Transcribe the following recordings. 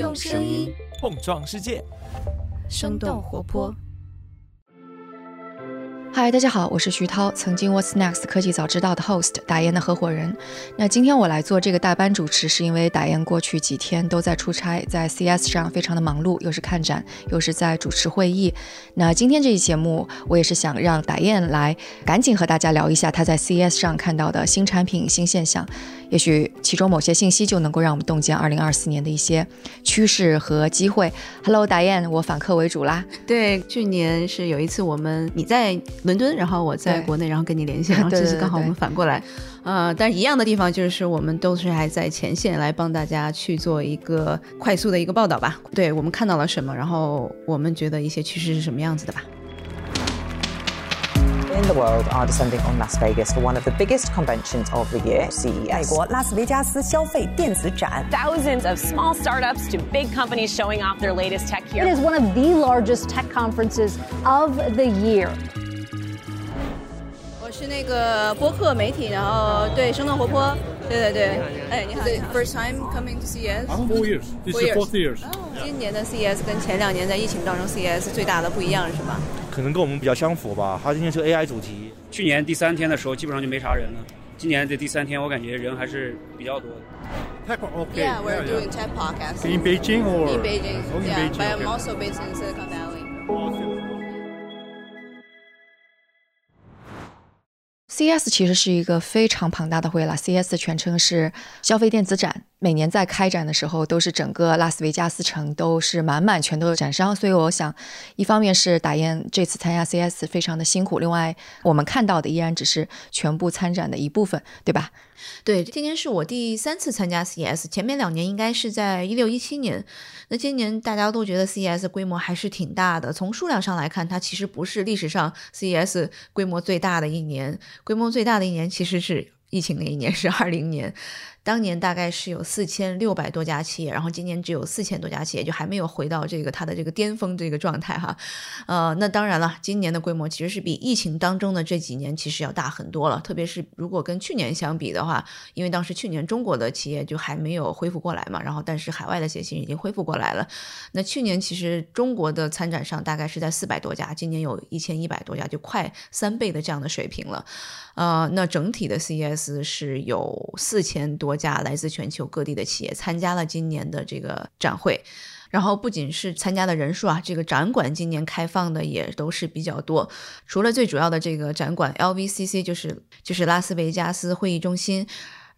用声音碰撞世界，生动活泼。嗨，大家好，我是徐涛，曾经 What's Next 科技早知道的 host，打雁的合伙人。那今天我来做这个代班主持，是因为打雁过去几天都在出差，在 CS 上非常的忙碌，又是看展，又是在主持会议。那今天这期节目，我也是想让打雁来赶紧和大家聊一下他在 CS 上看到的新产品、新现象。也许其中某些信息就能够让我们洞见二零二四年的一些趋势和机会。Hello，达燕，我反客为主啦。对，去年是有一次我们你在伦敦，然后我在国内，然后跟你连线，然后这次刚好我们反过来。呃，但一样的地方就是我们都是还在前线来帮大家去做一个快速的一个报道吧。对我们看到了什么，然后我们觉得一些趋势是什么样子的吧。in the world are descending on Las Vegas for one of the biggest conventions of the year, CES. 美国拉斯维加斯消费电子展 Thousands of small startups to big companies showing off their latest tech here. It is one of the largest tech conferences of the year. 我是那个播客媒体，然后对生动活泼，对对对，哎，你好，First time coming to CES? Four years. This is fourth years. 今年的 CES 跟前两年在疫情当中 CES 最大的不一样是吧？ 可能跟我们比较相符吧。它今天是 AI 主题。去年第三天的时候基本上就没啥人了，今年的第三天我感觉人还是比较多的。Tech okay. Yeah, we're doing tech podcast In Beijing or in Beijing. Oh, in Yeah, Beijing, but I'm also based in Silicon Valley. C S 其实是一个非常庞大的会啦，C S 全称是消费电子展，每年在开展的时候都是整个拉斯维加斯城都是满满全都是展商，所以我想，一方面是打雁这次参加 C S 非常的辛苦，另外我们看到的依然只是全部参展的一部分，对吧？对，今年是我第三次参加 CES，前面两年应该是在一六一七年。那今年大家都觉得 CES 规模还是挺大的，从数量上来看，它其实不是历史上 CES 规模最大的一年，规模最大的一年其实是疫情那一年，是二零年。当年大概是有四千六百多家企业，然后今年只有四千多家企业，就还没有回到这个它的这个巅峰这个状态哈。呃，那当然了，今年的规模其实是比疫情当中的这几年其实要大很多了，特别是如果跟去年相比的话，因为当时去年中国的企业就还没有恢复过来嘛，然后但是海外的企业已经恢复过来了。那去年其实中国的参展商大概是在四百多家，今年有一千一百多家，就快三倍的这样的水平了。呃，那整体的 CES 是有四千多国家来自全球各地的企业参加了今年的这个展会。然后不仅是参加的人数啊，这个展馆今年开放的也都是比较多。除了最主要的这个展馆 LVCC，就是就是拉斯维加斯会议中心。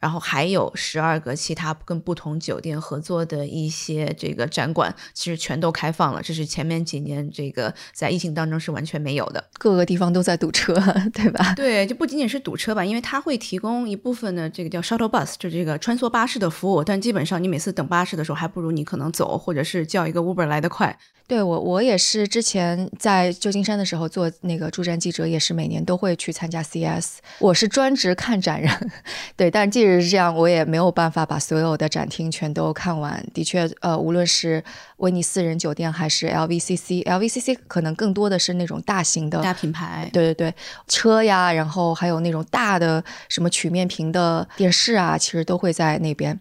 然后还有十二个其他跟不同酒店合作的一些这个展馆，其实全都开放了。这是前面几年这个在疫情当中是完全没有的，各个地方都在堵车，对吧？对，就不仅仅是堵车吧，因为它会提供一部分的这个叫 shuttle bus，就这个穿梭巴士的服务。但基本上你每次等巴士的时候，还不如你可能走，或者是叫一个 Uber 来得快。对我，我也是之前在旧金山的时候做那个驻站记者，也是每年都会去参加 CES。我是专职看展人，对，但即使是这样，我也没有办法把所有的展厅全都看完。的确，呃，无论是威尼斯人酒店还是 LVCC，LVCC 可能更多的是那种大型的大品牌，对对对，车呀，然后还有那种大的什么曲面屏的电视啊，其实都会在那边。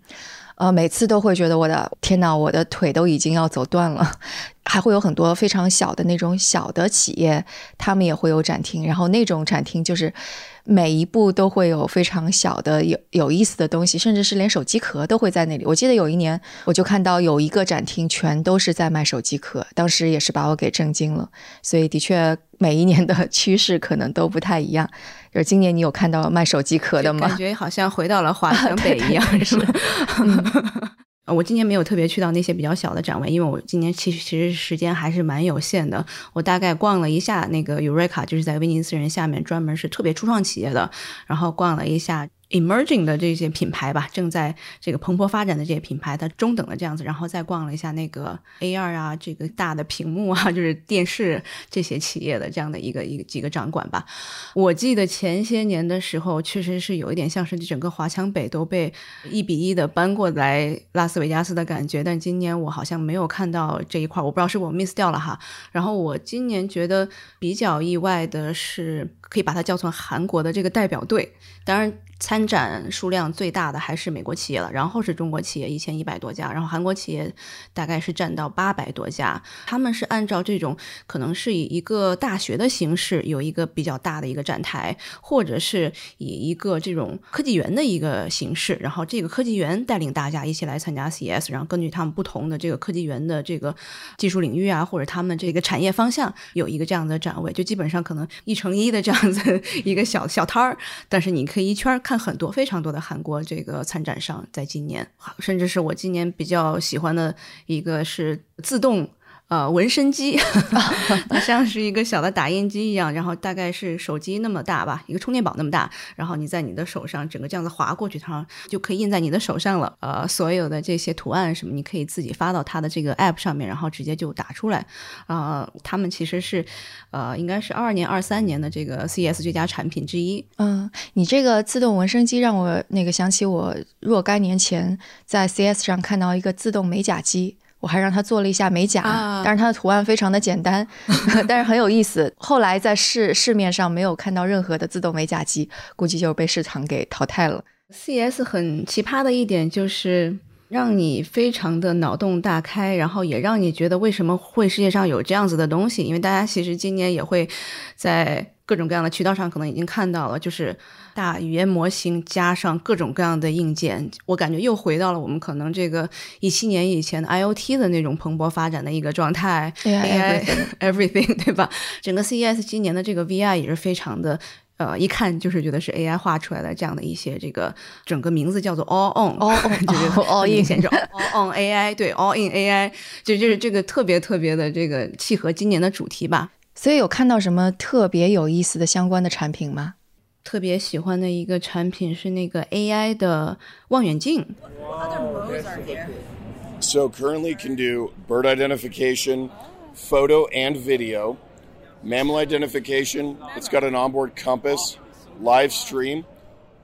呃，每次都会觉得我的天哪，我的腿都已经要走断了。还会有很多非常小的那种小的企业，他们也会有展厅，然后那种展厅就是每一步都会有非常小的有有意思的东西，甚至是连手机壳都会在那里。我记得有一年我就看到有一个展厅全都是在卖手机壳，当时也是把我给震惊了。所以的确每一年的 趋势可能都不太一样。就是今年你有看到卖手机壳的吗？感觉好像回到了华强北一样，是吧？呃，我今年没有特别去到那些比较小的展位，因为我今年其实其实时间还是蛮有限的。我大概逛了一下那个 Eureka，就是在威尼斯人下面专门是特别初创企业的，然后逛了一下。Emerging 的这些品牌吧，正在这个蓬勃发展的这些品牌，它中等的这样子，然后再逛了一下那个 AR 啊，这个大的屏幕啊，就是电视这些企业的这样的一个一个几个展馆吧。我记得前些年的时候，确实是有一点像是整个华强北都被一比一的搬过来拉斯维加斯的感觉，但今年我好像没有看到这一块，我不知道是我 miss 掉了哈。然后我今年觉得比较意外的是，可以把它叫做韩国的这个代表队，当然。参展数量最大的还是美国企业了，然后是中国企业一千一百多家，然后韩国企业大概是占到八百多家。他们是按照这种可能是以一个大学的形式有一个比较大的一个展台，或者是以一个这种科技园的一个形式，然后这个科技园带领大家一起来参加 CES，然后根据他们不同的这个科技园的这个技术领域啊，或者他们这个产业方向有一个这样的展位，就基本上可能一乘一的这样子一个小小摊儿，但是你可以一圈看。看很多非常多的韩国这个参展商，在今年，甚至是我今年比较喜欢的一个是自动。呃，纹身机，它像是一个小的打印机一样，然后大概是手机那么大吧，一个充电宝那么大，然后你在你的手上整个这样子划过去，它就可以印在你的手上了。呃，所有的这些图案什么，你可以自己发到它的这个 app 上面，然后直接就打出来。啊，他们其实是，呃，应该是二二年、二三年的这个 CES 最佳产品之一。嗯，你这个自动纹身机让我那个想起我若干年前在 CES 上看到一个自动美甲机。我还让他做了一下美甲，但是它的图案非常的简单，但是很有意思。后来在市市面上没有看到任何的自动美甲机，估计就是被市场给淘汰了。CES 很奇葩的一点就是让你非常的脑洞大开，然后也让你觉得为什么会世界上有这样子的东西？因为大家其实今年也会在各种各样的渠道上可能已经看到了，就是。大语言模型加上各种各样的硬件，我感觉又回到了我们可能这个一七年以前的 IOT 的那种蓬勃发展的一个状态。AI everything 对吧？整个 CES 今年的这个 VI 也是非常的，呃，一看就是觉得是 AI 画出来的这样的一些这个整个名字叫做 All On，All On 就是 All In All On AI 对 All In AI 就就是这个特别特别的这个契合今年的主题吧。所以有看到什么特别有意思的相关的产品吗？特别喜欢的一个产品是那个 AI 的望远镜。So currently can do bird identification, photo and video, mammal identification. It's got an onboard compass, live stream,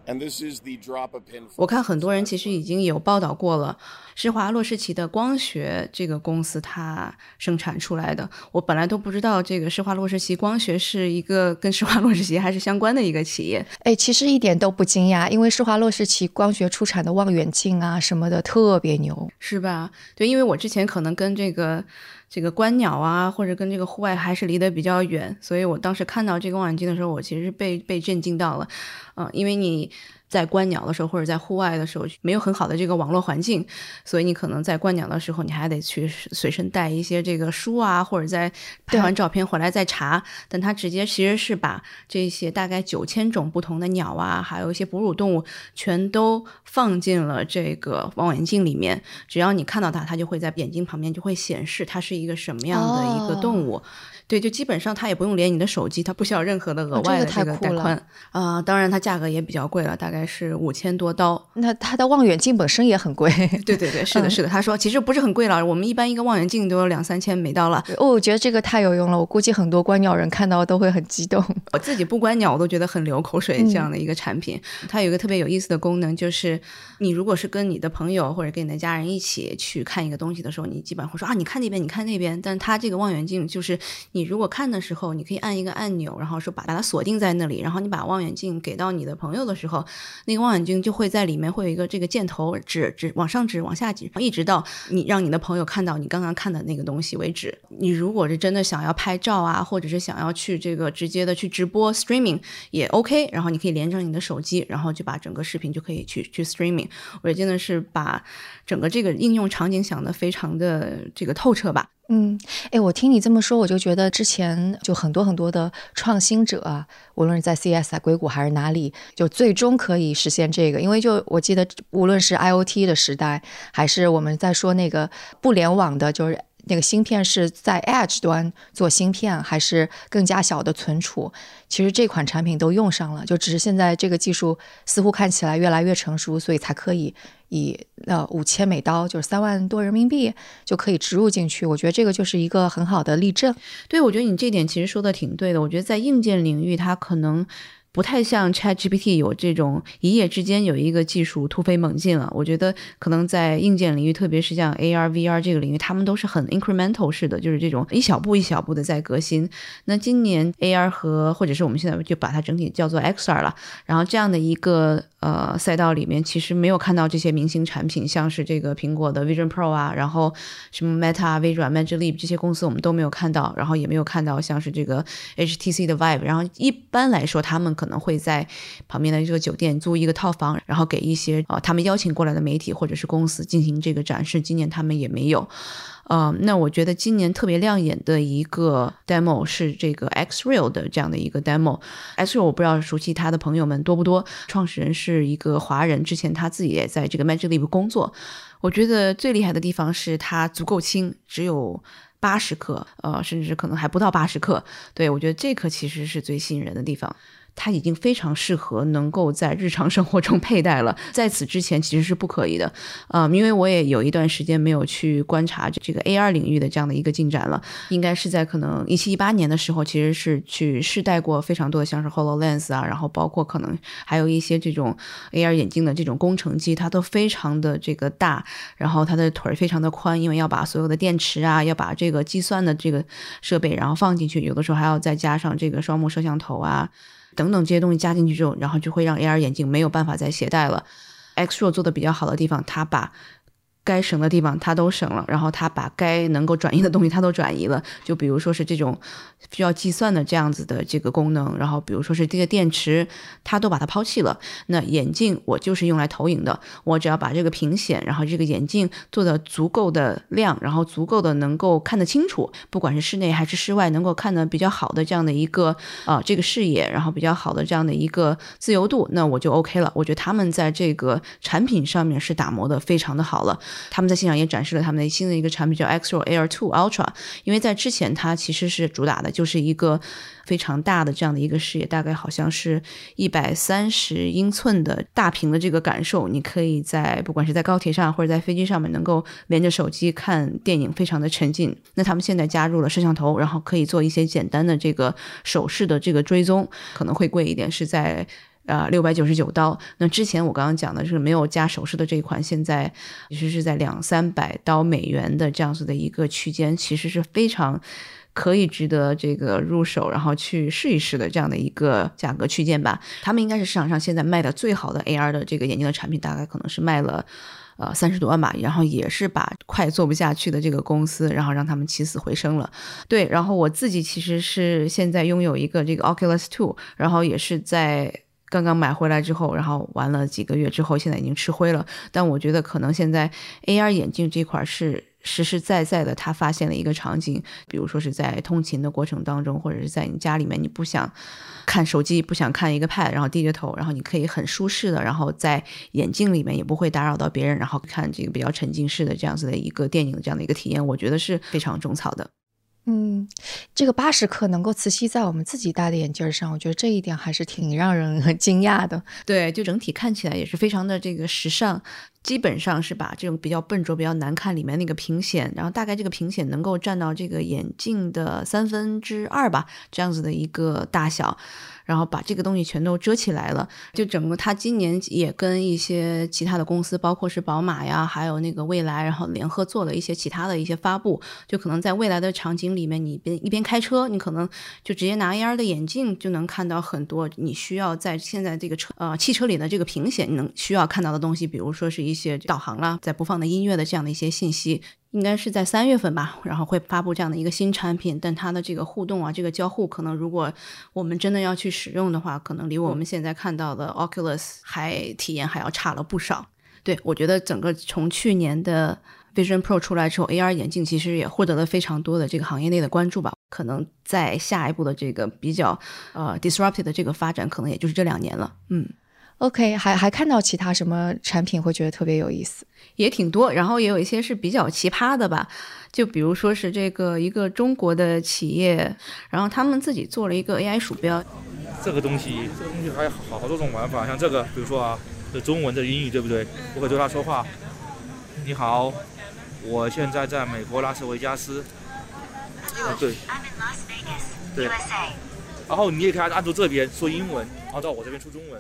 and this is the drop a pin. 我看很多人其实已经有报道过了，施华洛世奇的光学这个公司它生产出来的。我本来都不知道这个施华洛世奇光学是一个跟施华洛世奇还是相关的一个企业。哎，其实一点都不惊讶，因为施华洛世奇光学出产的望远镜啊什么的特别牛，是吧？对，因为我之前可能跟这个这个观鸟啊，或者跟这个户外还是离得比较远，所以我当时看到这个望远镜的时候，我其实被被震惊到了。嗯，因为你。在观鸟的时候，或者在户外的时候，没有很好的这个网络环境，所以你可能在观鸟的时候，你还得去随身带一些这个书啊，或者在拍完照片回来再查。但它直接其实是把这些大概九千种不同的鸟啊，还有一些哺乳动物，全都放进了这个望远镜里面。只要你看到它，它就会在眼睛旁边就会显示它是一个什么样的一个动物。对，就基本上它也不用连你的手机，它不需要任何的额外的这个带宽啊。当然，它价格也比较贵了，大概是五千多刀。那它的望远镜本身也很贵。对对对，是的，是的。他说其实不是很贵了，我们一般一个望远镜都有两三千美刀了。哦，我觉得这个太有用了，我估计很多观鸟人看到都会很激动。我自己不观鸟，我都觉得很流口水。这样的一个产品，它有一个特别有意思的功能，就是你如果是跟你的朋友或者跟你的家人一起去看一个东西的时候，你基本上会说啊，你看那边，你看那边。但是它这个望远镜就是。你如果看的时候，你可以按一个按钮，然后说把把它锁定在那里，然后你把望远镜给到你的朋友的时候，那个望远镜就会在里面会有一个这个箭头指指往上指往下指，一直到你让你的朋友看到你刚刚看的那个东西为止。你如果是真的想要拍照啊，或者是想要去这个直接的去直播 streaming 也 OK，然后你可以连上你的手机，然后就把整个视频就可以去去 streaming。我觉得真的是把整个这个应用场景想的非常的这个透彻吧。嗯，哎，我听你这么说，我就觉得之前就很多很多的创新者啊，无论是在 CS、硅谷还是哪里，就最终可以实现这个。因为就我记得，无论是 IOT 的时代，还是我们在说那个不联网的，就是。那个芯片是在 Edge 端做芯片，还是更加小的存储？其实这款产品都用上了，就只是现在这个技术似乎看起来越来越成熟，所以才可以以呃五千美刀，就是三万多人民币就可以植入进去。我觉得这个就是一个很好的例证。对，我觉得你这点其实说的挺对的。我觉得在硬件领域，它可能。不太像 Chat GPT 有这种一夜之间有一个技术突飞猛进了。我觉得可能在硬件领域，特别是像 AR、VR 这个领域，他们都是很 incremental 式的，就是这种一小步一小步的在革新。那今年 AR 和或者是我们现在就把它整体叫做 XR 了，然后这样的一个呃赛道里面，其实没有看到这些明星产品，像是这个苹果的 Vision Pro 啊，然后什么 Meta、微软、Magic Leap 这些公司我们都没有看到，然后也没有看到像是这个 HTC 的 Vive，然后一般来说他们可可能会在旁边的这个酒店租一个套房，然后给一些啊他们邀请过来的媒体或者是公司进行这个展示。今年他们也没有，呃，那我觉得今年特别亮眼的一个 demo 是这个 Xreal 的这样的一个 demo。Xreal 我不知道熟悉他的朋友们多不多，创始人是一个华人，之前他自己也在这个 Magic Leap 工作。我觉得最厉害的地方是它足够轻，只有八十克，呃，甚至可能还不到八十克。对我觉得这颗其实是最吸引人的地方。它已经非常适合能够在日常生活中佩戴了，在此之前其实是不可以的，啊，因为我也有一段时间没有去观察这个 AR 领域的这样的一个进展了，应该是在可能一七一八年的时候，其实是去试戴过非常多的像是 Hololens 啊，然后包括可能还有一些这种 AR 眼镜的这种工程机，它都非常的这个大，然后它的腿非常的宽，因为要把所有的电池啊，要把这个计算的这个设备然后放进去，有的时候还要再加上这个双目摄像头啊。等等这些东西加进去之后，然后就会让 AR 眼镜没有办法再携带了。Xro 做的比较好的地方，它把该省的地方它都省了，然后它把该能够转移的东西它都转移了。就比如说是这种需要计算的这样子的这个功能，然后比如说是这个电池，它都把它抛弃了。那眼镜我就是用来投影的，我只要把这个屏显，然后这个眼镜做的足够的亮，然后足够的能够看得清楚，不管是室内还是室外，能够看得比较好的这样的一个啊这个视野，然后比较好的这样的一个自由度，那我就 OK 了。我觉得他们在这个产品上面是打磨的非常的好了。他们在现场也展示了他们的新的一个产品，叫 Xro Air Two Ultra。因为在之前，它其实是主打的就是一个非常大的这样的一个视野，大概好像是一百三十英寸的大屏的这个感受，你可以在不管是在高铁上或者在飞机上面，能够连着手机看电影，非常的沉浸。那他们现在加入了摄像头，然后可以做一些简单的这个手势的这个追踪，可能会贵一点，是在。呃，六百九十九刀。那之前我刚刚讲的是没有加首饰的这一款，现在其实是在两三百刀美元的这样子的一个区间，其实是非常可以值得这个入手，然后去试一试的这样的一个价格区间吧。他们应该是市场上现在卖的最好的 AR 的这个眼镜的产品，大概可能是卖了呃三十多万吧。然后也是把快做不下去的这个公司，然后让他们起死回生了。对，然后我自己其实是现在拥有一个这个 Oculus Two，然后也是在。刚刚买回来之后，然后玩了几个月之后，现在已经吃灰了。但我觉得可能现在 AR 眼镜这块是实实在在的，它发现了一个场景，比如说是在通勤的过程当中，或者是在你家里面，你不想看手机，不想看一个 Pad，然后低着头，然后你可以很舒适的，然后在眼镜里面也不会打扰到别人，然后看这个比较沉浸式的这样子的一个电影这样的一个体验，我觉得是非常种草的。嗯，这个八十克能够磁吸在我们自己戴的眼镜上，我觉得这一点还是挺让人惊讶的。对，就整体看起来也是非常的这个时尚。基本上是把这种比较笨拙、比较难看里面那个屏显，然后大概这个屏显能够占到这个眼镜的三分之二吧，这样子的一个大小，然后把这个东西全都遮起来了。就整个他今年也跟一些其他的公司，包括是宝马呀，还有那个蔚来，然后联合做了一些其他的一些发布。就可能在未来的场景里面，你边一边开车，你可能就直接拿 AR 的眼镜就能看到很多你需要在现在这个车呃汽车里的这个屏显你能需要看到的东西，比如说是。一些导航啦，在播放的音乐的这样的一些信息，应该是在三月份吧，然后会发布这样的一个新产品。但它的这个互动啊，这个交互，可能如果我们真的要去使用的话，可能离我们现在看到的 Oculus 还体验还要差了不少。对我觉得整个从去年的 Vision Pro 出来之后，AR 眼镜其实也获得了非常多的这个行业内的关注吧。可能在下一步的这个比较呃 disruptive 的这个发展，可能也就是这两年了。嗯。OK，还还看到其他什么产品会觉得特别有意思，也挺多，然后也有一些是比较奇葩的吧，就比如说是这个一个中国的企业，然后他们自己做了一个 AI 鼠标，这个东西，这个东西还有好好多种玩法，像这个，比如说啊，这中文的英语对不对？我可以对他说话，你好，我现在在美国拉斯维加斯，对，对。然后你也可以按住这边说英文，然后到我这边出中文。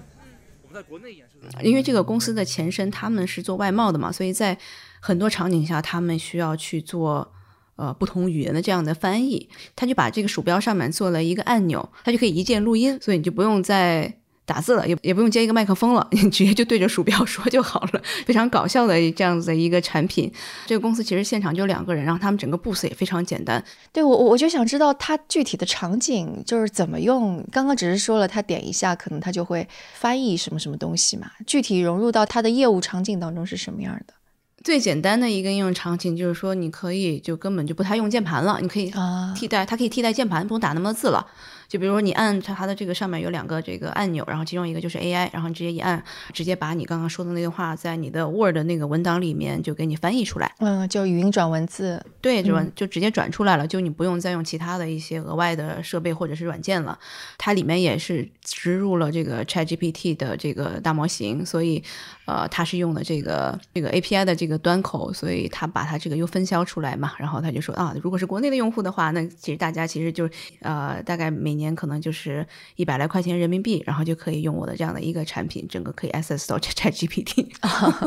因为这个公司的前身他们是做外贸的嘛，所以在很多场景下他们需要去做呃不同语言的这样的翻译。他就把这个鼠标上面做了一个按钮，他就可以一键录音，所以你就不用再。打字了，也也不用接一个麦克风了，你直接就对着鼠标 说就好了。非常搞笑的这样子的一个产品。这个公司其实现场就两个人，然后他们整个 booth 也非常简单。对我，我就想知道它具体的场景就是怎么用。刚刚只是说了，他点一下，可能他就会翻译什么什么东西嘛。具体融入到它的业务场景当中是什么样的？最简单的一个应用场景就是说，你可以就根本就不太用键盘了，你可以替代，它可以替代键盘，不用打那么多字了。就比如说你按它的这个上面有两个这个按钮，然后其中一个就是 AI，然后你直接一按，直接把你刚刚说的那段话在你的 Word 那个文档里面就给你翻译出来。嗯，就语音转文字。对，就就直接转出来了，就你不用再用其他的一些额外的设备或者是软件了。它里面也是植入了这个 ChatGPT 的这个大模型，所以呃，他是用的这个这个 API 的这个端口，所以他把它这个又分销出来嘛。然后他就说啊，如果是国内的用户的话，那其实大家其实就呃大概每年可能就是一百来块钱人民币，然后就可以用我的这样的一个产品，整个可以 access 到 ChatGPT。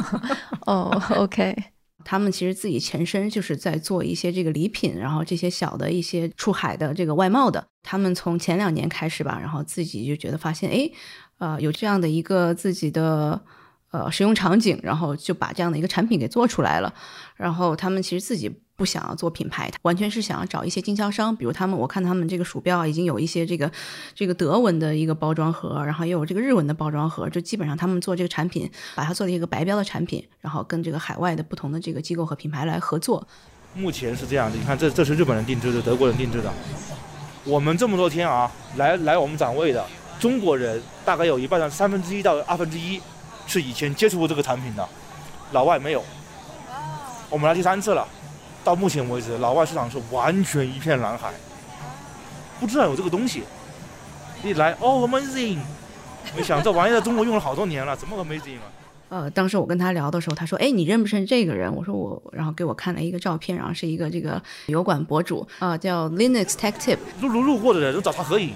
哦，OK，他们其实自己前身就是在做一些这个礼品，然后这些小的一些出海的这个外贸的。他们从前两年开始吧，然后自己就觉得发现，哎，呃，有这样的一个自己的。呃，使用场景，然后就把这样的一个产品给做出来了。然后他们其实自己不想要做品牌，完全是想要找一些经销商，比如他们，我看他们这个鼠标已经有一些这个这个德文的一个包装盒，然后也有这个日文的包装盒，就基本上他们做这个产品，把它做了一个白标的产品，然后跟这个海外的不同的这个机构和品牌来合作。目前是这样的，你看这这是日本人定制的，德国人定制的。我们这么多天啊，来来我们展位的中国人大概有一半的三分之一到二分之一。是以前接触过这个产品的，老外没有。我们来第三次了，到目前为止，老外市场是完全一片蓝海，不知道有这个东西。一来哦，amazing！没想这玩意在中国用了好多年了，怎么 amazing 啊？呃，当时我跟他聊的时候，他说：“哎，你认不认识这个人？”我说：“我。”然后给我看了一个照片，然后是一个这个油管博主啊，叫 Linux Tech Tip。路路路过的人都找他合影，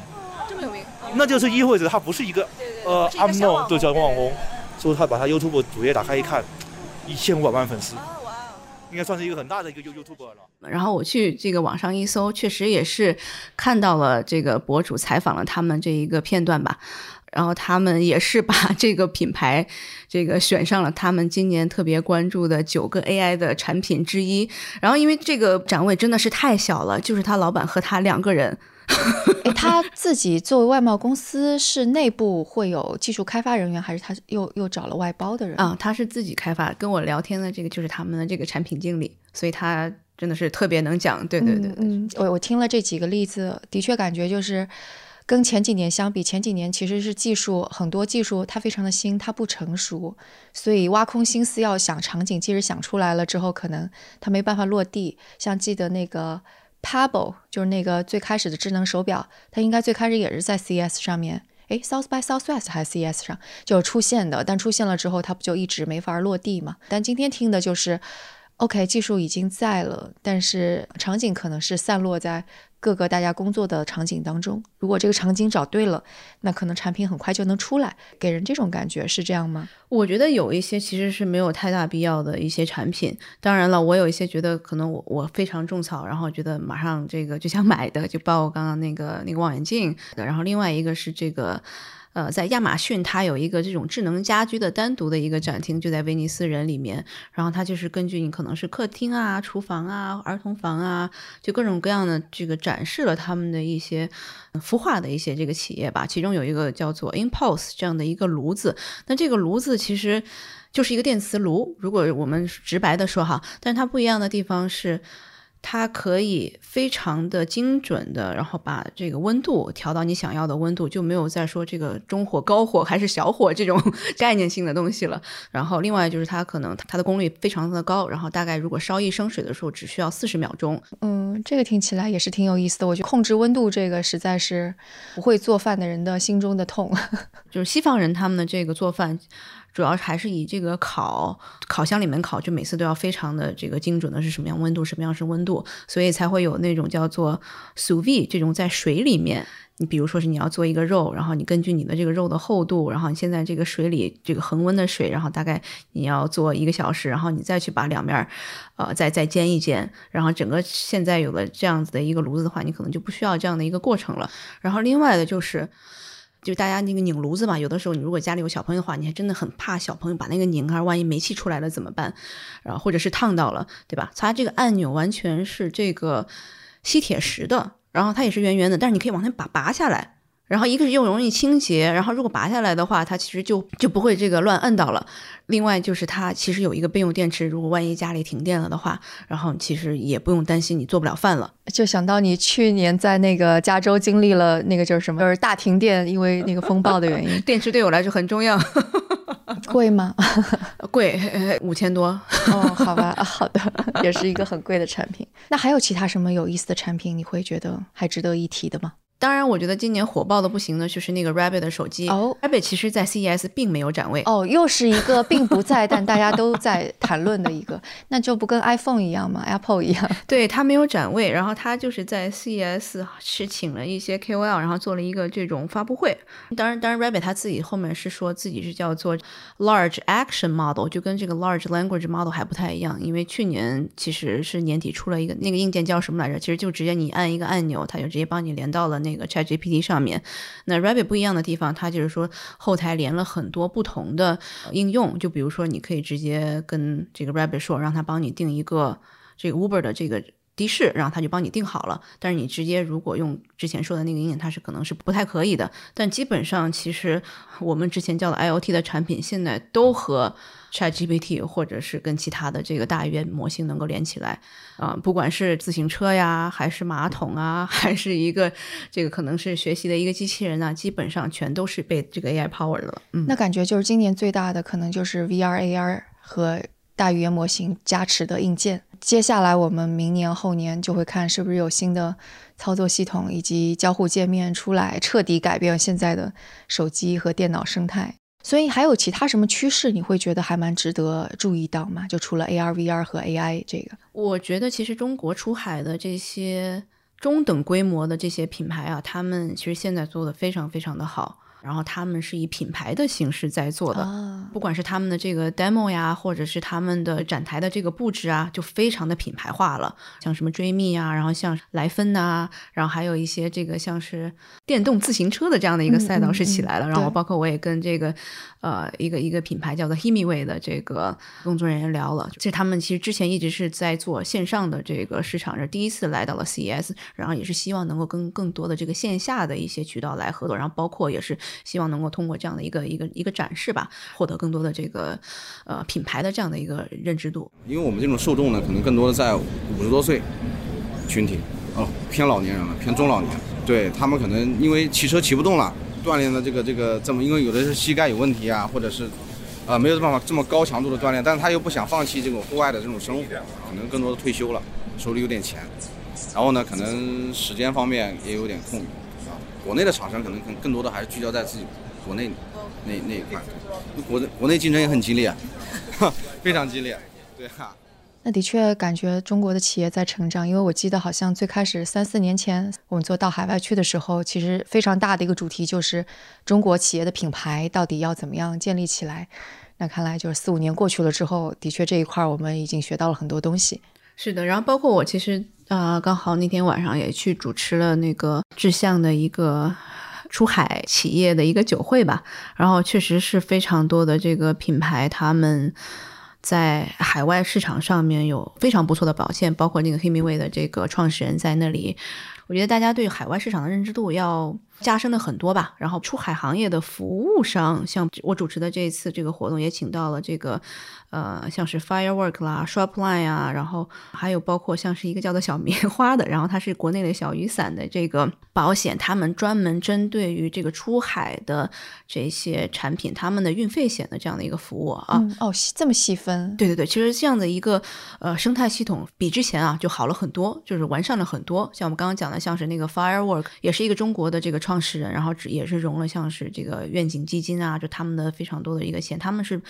这么有名？那就是意味着他不是一个呃，I'm no，对，叫网红。说他把他 YouTube 主页打开一看，一千五百万粉丝，应该算是一个很大的一个 YouTube 了。然后我去这个网上一搜，确实也是看到了这个博主采访了他们这一个片段吧。然后他们也是把这个品牌这个选上了他们今年特别关注的九个 AI 的产品之一。然后因为这个展位真的是太小了，就是他老板和他两个人。他自己作为外贸公司，是内部会有技术开发人员，还是他又又找了外包的人啊？他是自己开发，跟我聊天的这个就是他们的这个产品经理，所以他真的是特别能讲。对对对，嗯，我我听了这几个例子，的确感觉就是跟前几年相比，前几年其实是技术很多技术它非常的新，它不成熟，所以挖空心思要想场景，即使想出来了之后，可能它没办法落地。像记得那个。Pebble 就是那个最开始的智能手表，它应该最开始也是在 CS 上面，哎 s o u t h by Southwest 还是 CS 上就出现的，但出现了之后，它不就一直没法落地嘛？但今天听的就是。OK，技术已经在了，但是场景可能是散落在各个大家工作的场景当中。如果这个场景找对了，那可能产品很快就能出来，给人这种感觉是这样吗？我觉得有一些其实是没有太大必要的一些产品。当然了，我有一些觉得可能我我非常种草，然后觉得马上这个就想买的，就包括刚刚那个那个望远镜。然后另外一个是这个。呃，在亚马逊，它有一个这种智能家居的单独的一个展厅，就在威尼斯人里面。然后它就是根据你可能是客厅啊、厨房啊、儿童房啊，就各种各样的这个展示了他们的一些孵化的一些这个企业吧。其中有一个叫做 Impulse 这样的一个炉子，那这个炉子其实就是一个电磁炉，如果我们直白的说哈，但是它不一样的地方是。它可以非常的精准的，然后把这个温度调到你想要的温度，就没有再说这个中火、高火还是小火这种 概念性的东西了。然后另外就是它可能它的功率非常的高，然后大概如果烧一升水的时候只需要四十秒钟。嗯，这个听起来也是挺有意思的。我觉得控制温度这个实在是不会做饭的人的心中的痛。就是西方人他们的这个做饭。主要还是以这个烤烤箱里面烤，就每次都要非常的这个精准的是什么样温度，什么样是温度，所以才会有那种叫做 sous vide 这种在水里面。你比如说是你要做一个肉，然后你根据你的这个肉的厚度，然后你现在这个水里这个恒温的水，然后大概你要做一个小时，然后你再去把两面，呃，再再煎一煎，然后整个现在有了这样子的一个炉子的话，你可能就不需要这样的一个过程了。然后另外的就是，就大家那个拧炉子嘛，有的时候你如果家里有小朋友的话，你还真的很怕小朋友把那个拧开，万一煤气出来了怎么办？然后或者是烫到了，对吧？它这个按钮完全是这个吸铁石的。然后它也是圆圆的，但是你可以往那拔拔下来，然后一个是又容易清洁，然后如果拔下来的话，它其实就就不会这个乱摁到了。另外就是它其实有一个备用电池，如果万一家里停电了的话，然后其实也不用担心你做不了饭了。就想到你去年在那个加州经历了那个就是什么，就是大停电，因为那个风暴的原因。电池对我来说很重要。贵吗？贵，五千多。哦，好吧，好的，也是一个很贵的产品。那还有其他什么有意思的产品，你会觉得还值得一提的吗？当然，我觉得今年火爆的不行的就是那个 Rabbit 的手机。哦，Rabbit 其实在 CES 并没有展位。哦，又是一个并不在，但大家都在谈论的一个，那就不跟 iPhone 一样吗？Apple 一样？对，它没有展位，然后它就是在 CES 是请了一些 KOL，然后做了一个这种发布会。当然，当然 Rabbit 他自己后面是说自己是叫做 Large Action Model，就跟这个 Large Language Model 还不太一样，因为去年其实是年底出了一个那个硬件叫什么来着？其实就直接你按一个按钮，它就直接帮你连到了那个个 ChatGPT 上。面，那 Rabbit 不一样的地方，它就是说后台连了很多不同的应用，就比如说你可以直接跟这个 Rabbit 说，让他帮你定一个这个 Uber 的这个的士，然后他就帮你订好了。但是你直接如果用之前说的那个硬件，它是可能是不太可以的。但基本上，其实我们之前叫的 IOT 的产品，现在都和 ChatGPT 或者是跟其他的这个大语言模型能够连起来啊，不管是自行车呀，还是马桶啊，还是一个这个可能是学习的一个机器人啊，基本上全都是被这个 AI power 的了。嗯，那感觉就是今年最大的可能就是 VR、AR 和大语言模型加持的硬件。接下来我们明年后年就会看是不是有新的操作系统以及交互界面出来，彻底改变现在的手机和电脑生态。所以还有其他什么趋势，你会觉得还蛮值得注意到吗？就除了 AR、VR 和 AI 这个，我觉得其实中国出海的这些中等规模的这些品牌啊，他们其实现在做的非常非常的好。然后他们是以品牌的形式在做的，不管是他们的这个 demo 呀，或者是他们的展台的这个布置啊，就非常的品牌化了。像什么追觅啊，然后像莱芬呐，然后还有一些这个像是电动自行车的这样的一个赛道是起来了。然后包括我也跟这个呃一个一个品牌叫做 Himiway 的这个工作人员聊了，其实他们其实之前一直是在做线上的这个市场，是第一次来到了 CES，然后也是希望能够跟更多的这个线下的一些渠道来合作，然后包括也是。希望能够通过这样的一个一个一个展示吧，获得更多的这个呃品牌的这样的一个认知度。因为我们这种受众呢，可能更多的在五十多岁群体，哦，偏老年人了，偏中老年。对他们可能因为骑车骑不动了，锻炼的这个这个这么，因为有的是膝盖有问题啊，或者是呃没有办法这么高强度的锻炼，但是他又不想放弃这种户外的这种生活，可能更多的退休了，手里有点钱，然后呢，可能时间方面也有点空余。国内的厂商可能更更多的还是聚焦在自己国内那那一块，国内国内竞争也很激烈，非常激烈，对哈。那的确感觉中国的企业在成长，因为我记得好像最开始三四年前我们做到海外去的时候，其实非常大的一个主题就是中国企业的品牌到底要怎么样建立起来。那看来就是四五年过去了之后，的确这一块我们已经学到了很多东西。是的，然后包括我其实。啊，刚好那天晚上也去主持了那个志向的一个出海企业的一个酒会吧，然后确实是非常多的这个品牌，他们在海外市场上面有非常不错的表现，包括那个黑米味的这个创始人在那里，我觉得大家对海外市场的认知度要加深了很多吧。然后出海行业的服务商，像我主持的这一次这个活动也请到了这个。呃，像是 Firework 啦，Shopline 啊，然后还有包括像是一个叫做小棉花的，然后它是国内的小雨伞的这个保险，他们专门针对于这个出海的这些产品，他们的运费险的这样的一个服务啊。哦，这么细分？对对对，其实这样的一个呃生态系统比之前啊就好了很多，就是完善了很多。像我们刚刚讲的，像是那个 Firework，也是一个中国的这个创创始人，然后也是融了像是这个愿景基金啊，就他们的非常多的一个钱，他们是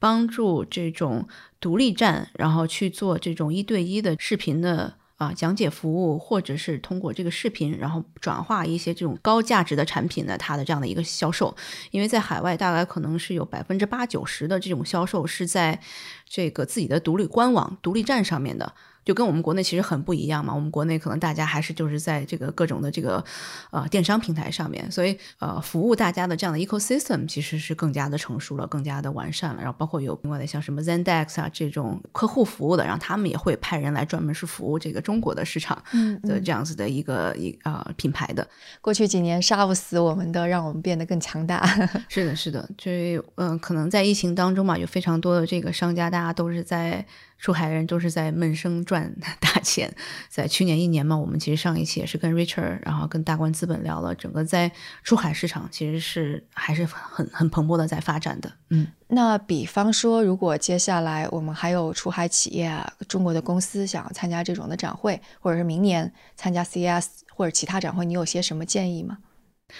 帮助这种独立站，然后去做这种一对一的视频的。啊，讲解服务，或者是通过这个视频，然后转化一些这种高价值的产品呢，它的这样的一个销售，因为在海外大概可能是有百分之八九十的这种销售是在这个自己的独立官网、独立站上面的。就跟我们国内其实很不一样嘛，我们国内可能大家还是就是在这个各种的这个呃电商平台上面，所以呃服务大家的这样的 ecosystem 其实是更加的成熟了，更加的完善了。然后包括有另外的像什么 Zendex 啊这种客户服务的，然后他们也会派人来专门是服务这个中国的市场的这样子的一个一呃品牌的。过去几年杀不死我们的，让我们变得更强大。是的，是的，就嗯可能在疫情当中嘛，有非常多的这个商家，大家都是在。出海人都是在闷声赚 大钱，在去年一年嘛，我们其实上一期也是跟 Richard，然后跟大观资本聊了，整个在出海市场其实是还是很很蓬勃的在发展的。嗯，那比方说，如果接下来我们还有出海企业啊，中国的公司想要参加这种的展会，或者是明年参加 CES 或者其他展会，你有些什么建议吗？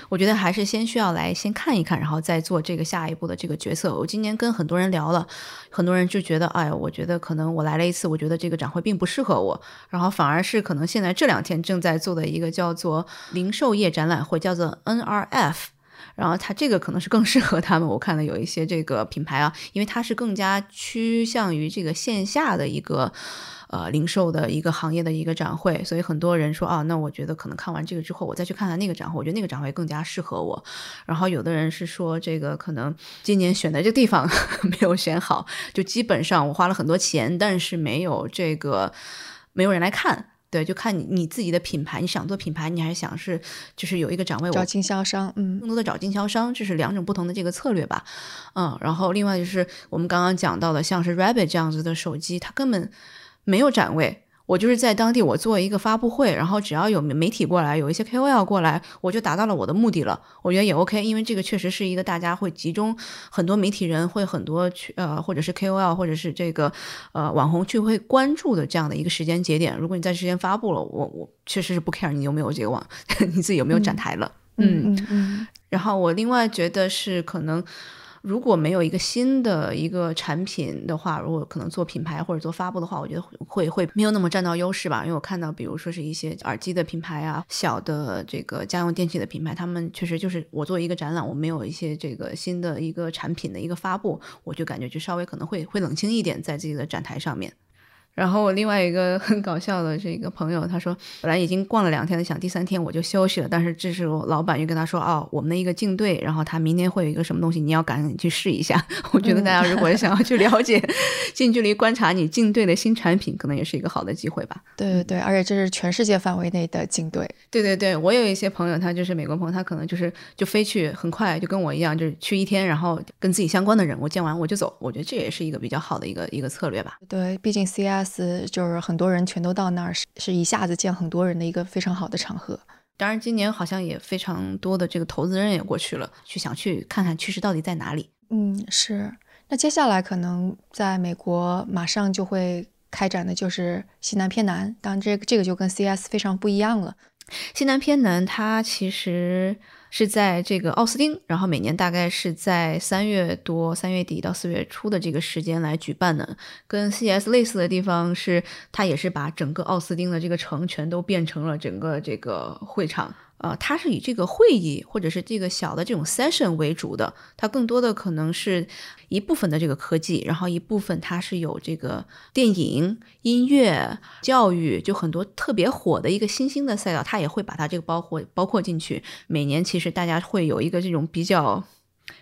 我觉得还是先需要来先看一看，然后再做这个下一步的这个决策。我今年跟很多人聊了，很多人就觉得，哎，我觉得可能我来了一次，我觉得这个展会并不适合我，然后反而是可能现在这两天正在做的一个叫做零售业展览会，叫做 NRF，然后它这个可能是更适合他们。我看了有一些这个品牌啊，因为它是更加趋向于这个线下的一个。呃，零售的一个行业的一个展会，所以很多人说啊，那我觉得可能看完这个之后，我再去看看那个展会，我觉得那个展会更加适合我。然后有的人是说，这个可能今年选的这个地方 没有选好，就基本上我花了很多钱，但是没有这个没有人来看。对，就看你你自己的品牌，你想做品牌，你还想是就是有一个展位，找经销商，嗯，更多的找经销商，这是两种不同的这个策略吧。嗯，然后另外就是我们刚刚讲到的，像是 Rabbit 这样子的手机，它根本。没有展位，我就是在当地我做一个发布会，然后只要有媒体过来，有一些 KOL 过来，我就达到了我的目的了。我觉得也 OK，因为这个确实是一个大家会集中很多媒体人会很多去呃，或者是 KOL 或者是这个呃网红去会关注的这样的一个时间节点。如果你在时间发布了，我我确实是不 care 你有没有这个网，你自己有没有展台了。嗯嗯嗯。然后我另外觉得是可能。如果没有一个新的一个产品的话，如果可能做品牌或者做发布的话，我觉得会会没有那么占到优势吧。因为我看到，比如说是一些耳机的品牌啊，小的这个家用电器的品牌，他们确实就是我做一个展览，我没有一些这个新的一个产品的一个发布，我就感觉就稍微可能会会冷清一点在自己的展台上面。然后我另外一个很搞笑的这个朋友，他说本来已经逛了两天了，想第三天我就休息了，但是这时候老板又跟他说，哦，我们的一个竞队，然后他明天会有一个什么东西，你要赶紧去试一下。我觉得大家如果想要去了解，近距离观察你竞队的新产品，可能也是一个好的机会吧。对对对，而且这是全世界范围内的竞队。对对对，我有一些朋友，他就是美国朋友，他可能就是就飞去，很快就跟我一样，就是去一天，然后跟自己相关的人，我见完我就走。我觉得这也是一个比较好的一个一个策略吧。对，毕竟就是。很多人全都到那儿，是是一下子见很多人的一个非常好的场合。当然，今年好像也非常多的这个投资人也过去了，去想去看看趋势到底在哪里。嗯，是。那接下来可能在美国马上就会开展的就是西南偏南，当然这这个就跟 CS 非常不一样了。西南偏南它其实。是在这个奥斯汀，然后每年大概是在三月多、三月底到四月初的这个时间来举办的。跟 CS 类似的地方是，它也是把整个奥斯汀的这个城全都变成了整个这个会场。呃，它是以这个会议或者是这个小的这种 session 为主的，它更多的可能是一部分的这个科技，然后一部分它是有这个电影、音乐、教育，就很多特别火的一个新兴的赛道，它也会把它这个包括包括进去。每年其实大家会有一个这种比较。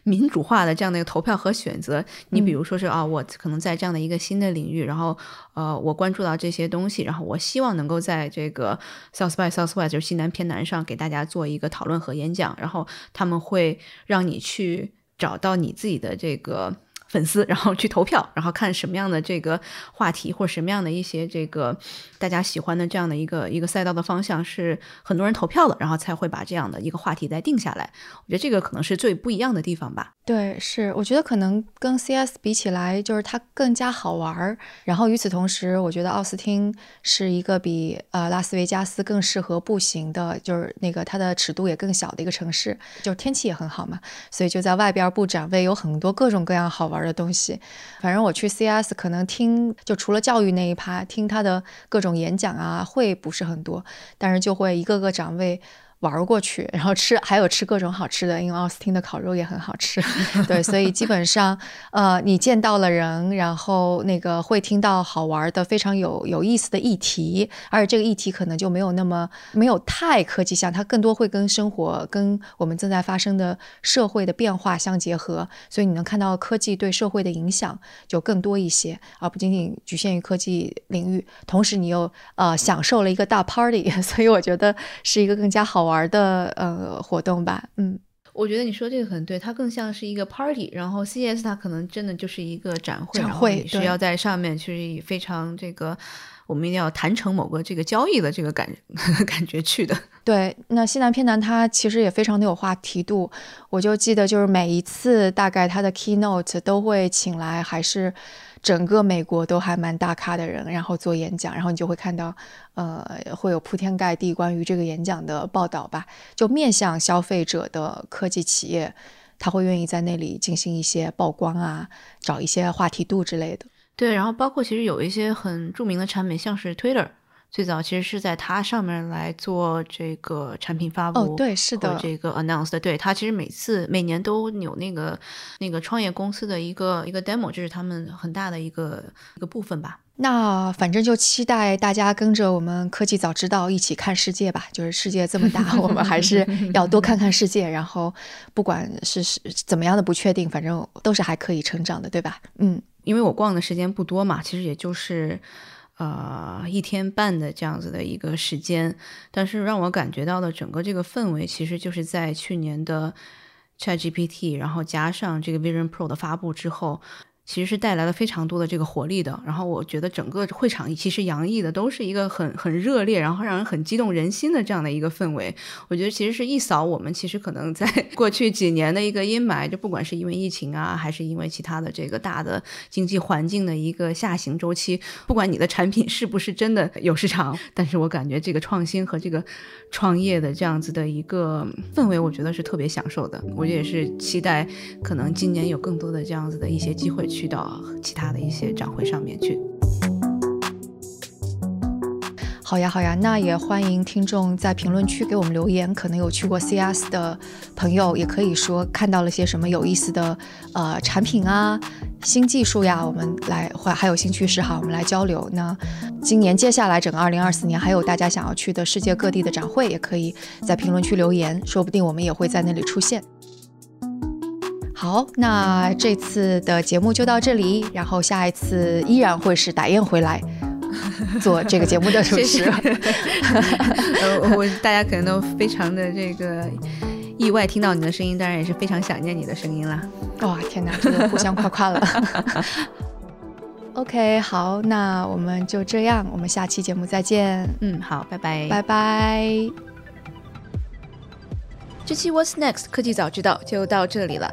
民主化的这样的一个投票和选择，你比如说是啊，我可能在这样的一个新的领域，然后呃，我关注到这些东西，然后我希望能够在这个 South by Southwest 就是西南偏南上给大家做一个讨论和演讲，然后他们会让你去找到你自己的这个粉丝，然后去投票，然后看什么样的这个话题或者什么样的一些这个大家喜欢的这样的一个一个赛道的方向是很多人投票了，然后才会把这样的一个话题再定下来。我觉得这个可能是最不一样的地方吧。对，是我觉得可能跟 CS 比起来，就是它更加好玩儿。然后与此同时，我觉得奥斯汀是一个比呃拉斯维加斯更适合步行的，就是那个它的尺度也更小的一个城市，就是天气也很好嘛，所以就在外边布展位有很多各种各样好玩玩的东西。反正我去 CS 可能听就除了教育那一趴，听他的各种演讲啊会不是很多，但是就会一个个展位。玩过去，然后吃，还有吃各种好吃的，因为奥斯汀的烤肉也很好吃。对，所以基本上，呃，你见到了人，然后那个会听到好玩的、非常有有意思的议题，而且这个议题可能就没有那么没有太科技向，它更多会跟生活、跟我们正在发生的社会的变化相结合，所以你能看到科技对社会的影响就更多一些，而不仅仅局限于科技领域。同时，你又呃享受了一个大 party，所以我觉得是一个更加好。玩的呃活动吧，嗯，我觉得你说这个很对，它更像是一个 party，然后 CES 它可能真的就是一个展会，展会需要在上面去非常这个，我们一定要谈成某个这个交易的这个感 感觉去的。对，那西南偏南它其实也非常的有话题度，我就记得就是每一次大概它的 keynote 都会请来还是。整个美国都还蛮大咖的人，然后做演讲，然后你就会看到，呃，会有铺天盖地关于这个演讲的报道吧。就面向消费者的科技企业，他会愿意在那里进行一些曝光啊，找一些话题度之类的。对，然后包括其实有一些很著名的产品，像是 Twitter。最早其实是在它上面来做这个产品发布，哦，对，是的，这个 announce 的，对，它其实每次每年都有那个那个创业公司的一个一个 demo，这是他们很大的一个一个部分吧。那反正就期待大家跟着我们科技早知道一起看世界吧。就是世界这么大，我们还是 要多看看世界。然后不管是是怎么样的不确定，反正都是还可以成长的，对吧？嗯，因为我逛的时间不多嘛，其实也就是。呃，一天半的这样子的一个时间，但是让我感觉到的整个这个氛围，其实就是在去年的 ChatGPT，然后加上这个 Vision Pro 的发布之后。其实是带来了非常多的这个活力的，然后我觉得整个会场其实洋溢的都是一个很很热烈，然后让人很激动人心的这样的一个氛围。我觉得其实是一扫我们其实可能在 过去几年的一个阴霾，就不管是因为疫情啊，还是因为其他的这个大的经济环境的一个下行周期，不管你的产品是不是真的有市场，但是我感觉这个创新和这个创业的这样子的一个氛围，我觉得是特别享受的。我也是期待可能今年有更多的这样子的一些机会去。去到其他的一些展会上面去。好呀，好呀，那也欢迎听众在评论区给我们留言。可能有去过 CS 的朋友，也可以说看到了些什么有意思的呃产品啊、新技术呀，我们来或还有新趋势哈，我们来交流。那今年接下来整个二零二四年，还有大家想要去的世界各地的展会，也可以在评论区留言，说不定我们也会在那里出现。好，那这次的节目就到这里，然后下一次依然会是打雁回来 做这个节目的主持。呃，我大家可能都非常的这个意外听到你的声音，当然也是非常想念你的声音啦。哇，天哪，真的互相夸夸了。OK，好，那我们就这样，我们下期节目再见。嗯，好，拜拜，拜拜。这期 What's Next 科技早知道就到这里了。